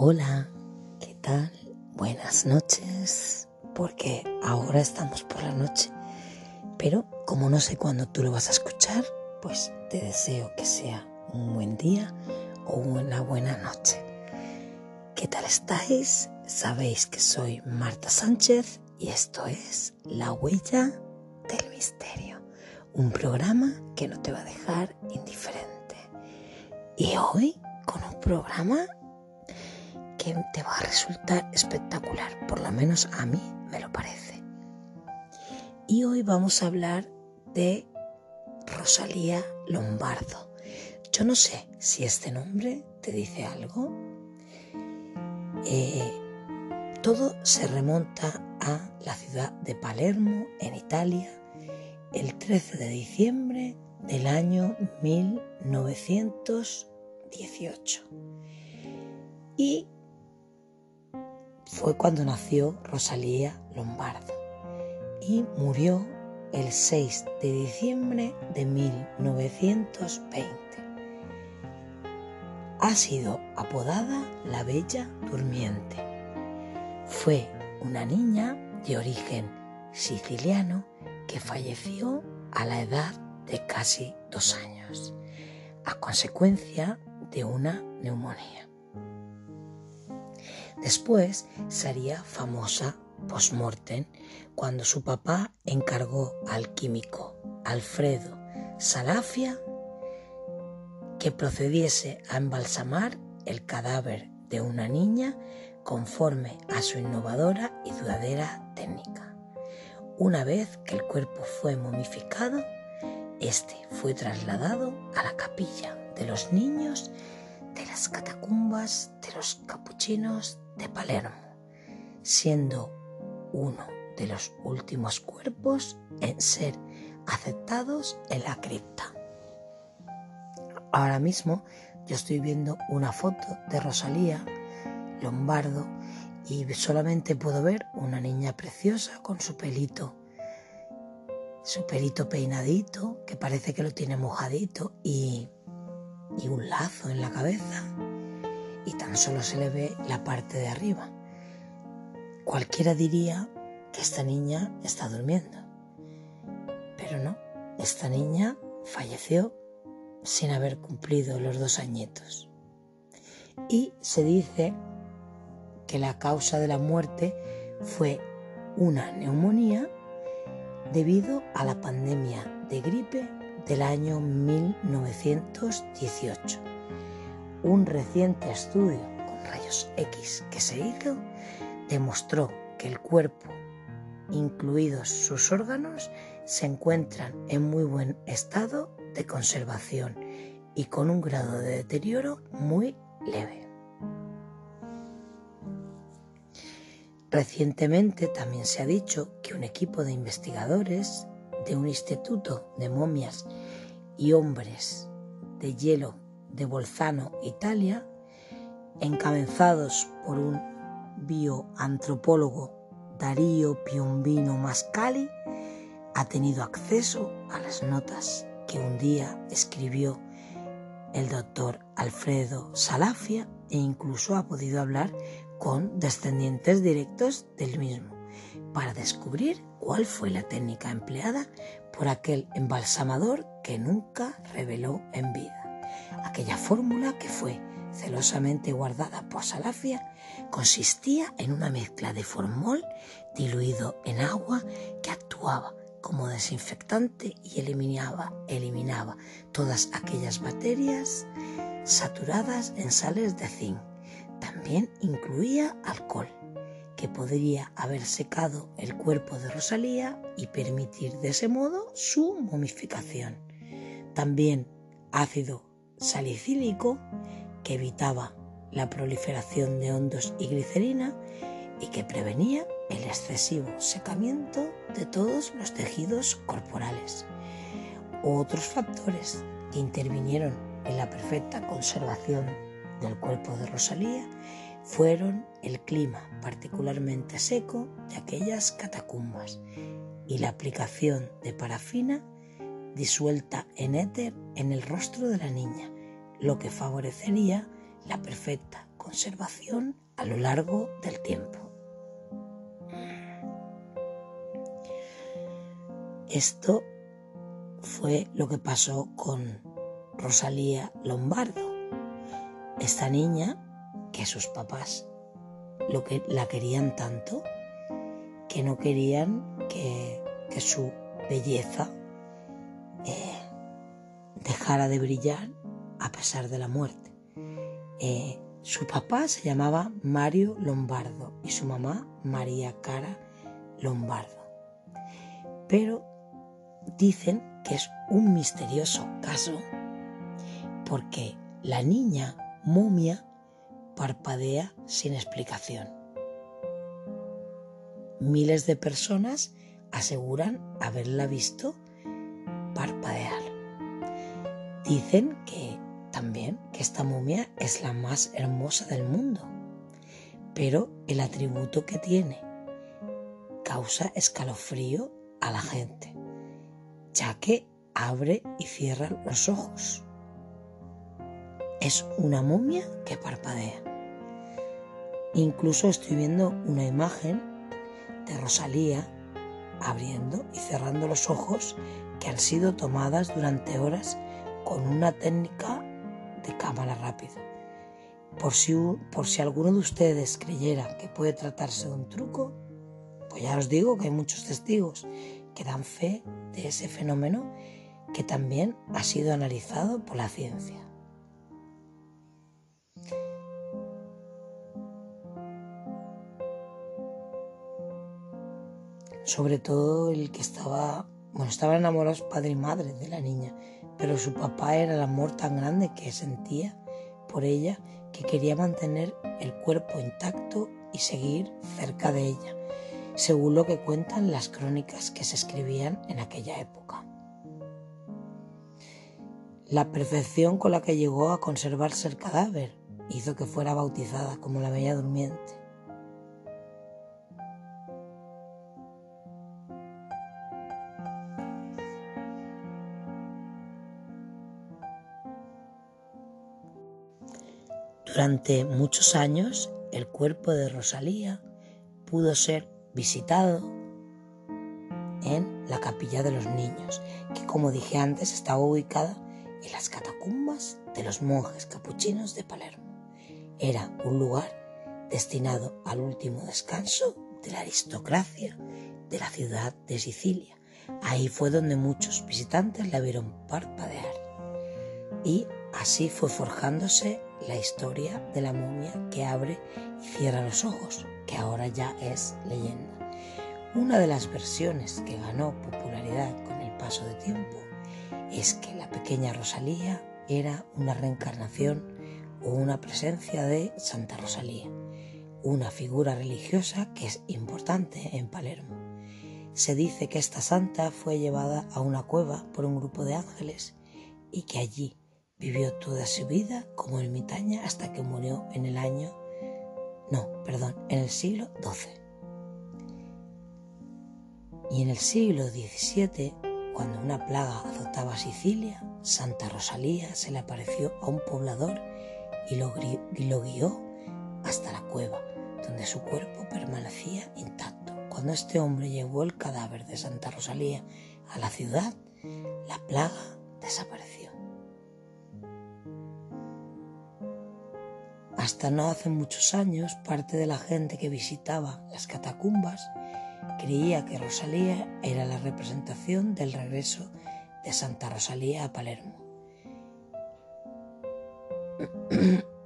Hola, ¿qué tal? Buenas noches, porque ahora estamos por la noche, pero como no sé cuándo tú lo vas a escuchar, pues te deseo que sea un buen día o una buena noche. ¿Qué tal estáis? Sabéis que soy Marta Sánchez y esto es La Huella del Misterio, un programa que no te va a dejar indiferente. Y hoy con un programa te va a resultar espectacular, por lo menos a mí me lo parece. Y hoy vamos a hablar de Rosalía Lombardo. Yo no sé si este nombre te dice algo. Eh, todo se remonta a la ciudad de Palermo, en Italia, el 13 de diciembre del año 1918. Y fue cuando nació Rosalía Lombardo y murió el 6 de diciembre de 1920. Ha sido apodada la Bella Durmiente. Fue una niña de origen siciliano que falleció a la edad de casi dos años, a consecuencia de una neumonía. Después sería famosa post-mortem cuando su papá encargó al químico Alfredo Salafia que procediese a embalsamar el cadáver de una niña conforme a su innovadora y duradera técnica. Una vez que el cuerpo fue momificado, este fue trasladado a la capilla de los niños de las catacumbas de los capuchinos de Palermo, siendo uno de los últimos cuerpos en ser aceptados en la cripta. Ahora mismo yo estoy viendo una foto de Rosalía Lombardo y solamente puedo ver una niña preciosa con su pelito, su pelito peinadito, que parece que lo tiene mojadito y y un lazo en la cabeza y tan solo se le ve la parte de arriba. Cualquiera diría que esta niña está durmiendo, pero no, esta niña falleció sin haber cumplido los dos añitos. Y se dice que la causa de la muerte fue una neumonía debido a la pandemia de gripe del año 1918. Un reciente estudio con rayos X que se hizo demostró que el cuerpo, incluidos sus órganos, se encuentran en muy buen estado de conservación y con un grado de deterioro muy leve. Recientemente también se ha dicho que un equipo de investigadores de un instituto de momias y hombres de hielo de Bolzano, Italia, encabezados por un bioantropólogo Darío Piombino Mascali, ha tenido acceso a las notas que un día escribió el doctor Alfredo Salafia e incluso ha podido hablar con descendientes directos del mismo para descubrir cuál fue la técnica empleada por aquel embalsamador que nunca reveló en vida. Aquella fórmula que fue celosamente guardada por Salafia consistía en una mezcla de formol diluido en agua que actuaba como desinfectante y eliminaba, eliminaba todas aquellas bacterias saturadas en sales de zinc. También incluía alcohol que podría haber secado el cuerpo de Rosalía y permitir de ese modo su momificación. También ácido salicílico que evitaba la proliferación de hondos y glicerina y que prevenía el excesivo secamiento de todos los tejidos corporales. Otros factores que intervinieron en la perfecta conservación del cuerpo de Rosalía fueron el clima particularmente seco de aquellas catacumbas y la aplicación de parafina disuelta en éter en el rostro de la niña, lo que favorecería la perfecta conservación a lo largo del tiempo. Esto fue lo que pasó con Rosalía Lombardo, esta niña que sus papás lo que la querían tanto que no querían que, su belleza dejara de brillar a pesar de la muerte. Eh, su papá se llamaba Mario Lombardo y su mamá María Cara Lombardo. Pero dicen que es un misterioso caso porque la niña momia parpadea sin explicación. Miles de personas aseguran haberla visto Dicen que también que esta momia es la más hermosa del mundo, pero el atributo que tiene causa escalofrío a la gente, ya que abre y cierra los ojos. Es una momia que parpadea. Incluso estoy viendo una imagen de Rosalía abriendo y cerrando los ojos que han sido tomadas durante horas con una técnica de cámara rápida. Por si, por si alguno de ustedes creyera que puede tratarse de un truco, pues ya os digo que hay muchos testigos que dan fe de ese fenómeno que también ha sido analizado por la ciencia. Sobre todo el que estaba, bueno, estaban enamorados padre y madre de la niña, pero su papá era el amor tan grande que sentía por ella que quería mantener el cuerpo intacto y seguir cerca de ella, según lo que cuentan las crónicas que se escribían en aquella época. La perfección con la que llegó a conservarse el cadáver hizo que fuera bautizada como la Bella Durmiente. Durante muchos años el cuerpo de Rosalía pudo ser visitado en la capilla de los niños, que como dije antes estaba ubicada en las catacumbas de los monjes capuchinos de Palermo. Era un lugar destinado al último descanso de la aristocracia de la ciudad de Sicilia. Ahí fue donde muchos visitantes la vieron parpadear. Y así fue forjándose la historia de la momia que abre y cierra los ojos, que ahora ya es leyenda. Una de las versiones que ganó popularidad con el paso de tiempo es que la pequeña Rosalía era una reencarnación o una presencia de Santa Rosalía, una figura religiosa que es importante en Palermo. Se dice que esta santa fue llevada a una cueva por un grupo de ángeles y que allí Vivió toda su vida como ermitaña hasta que murió en el año, no, perdón, en el siglo XII. Y en el siglo XVII, cuando una plaga azotaba Sicilia, Santa Rosalía se le apareció a un poblador y lo, y lo guió hasta la cueva, donde su cuerpo permanecía intacto. Cuando este hombre llevó el cadáver de Santa Rosalía a la ciudad, la plaga desapareció. Hasta no hace muchos años, parte de la gente que visitaba las catacumbas creía que Rosalía era la representación del regreso de Santa Rosalía a Palermo.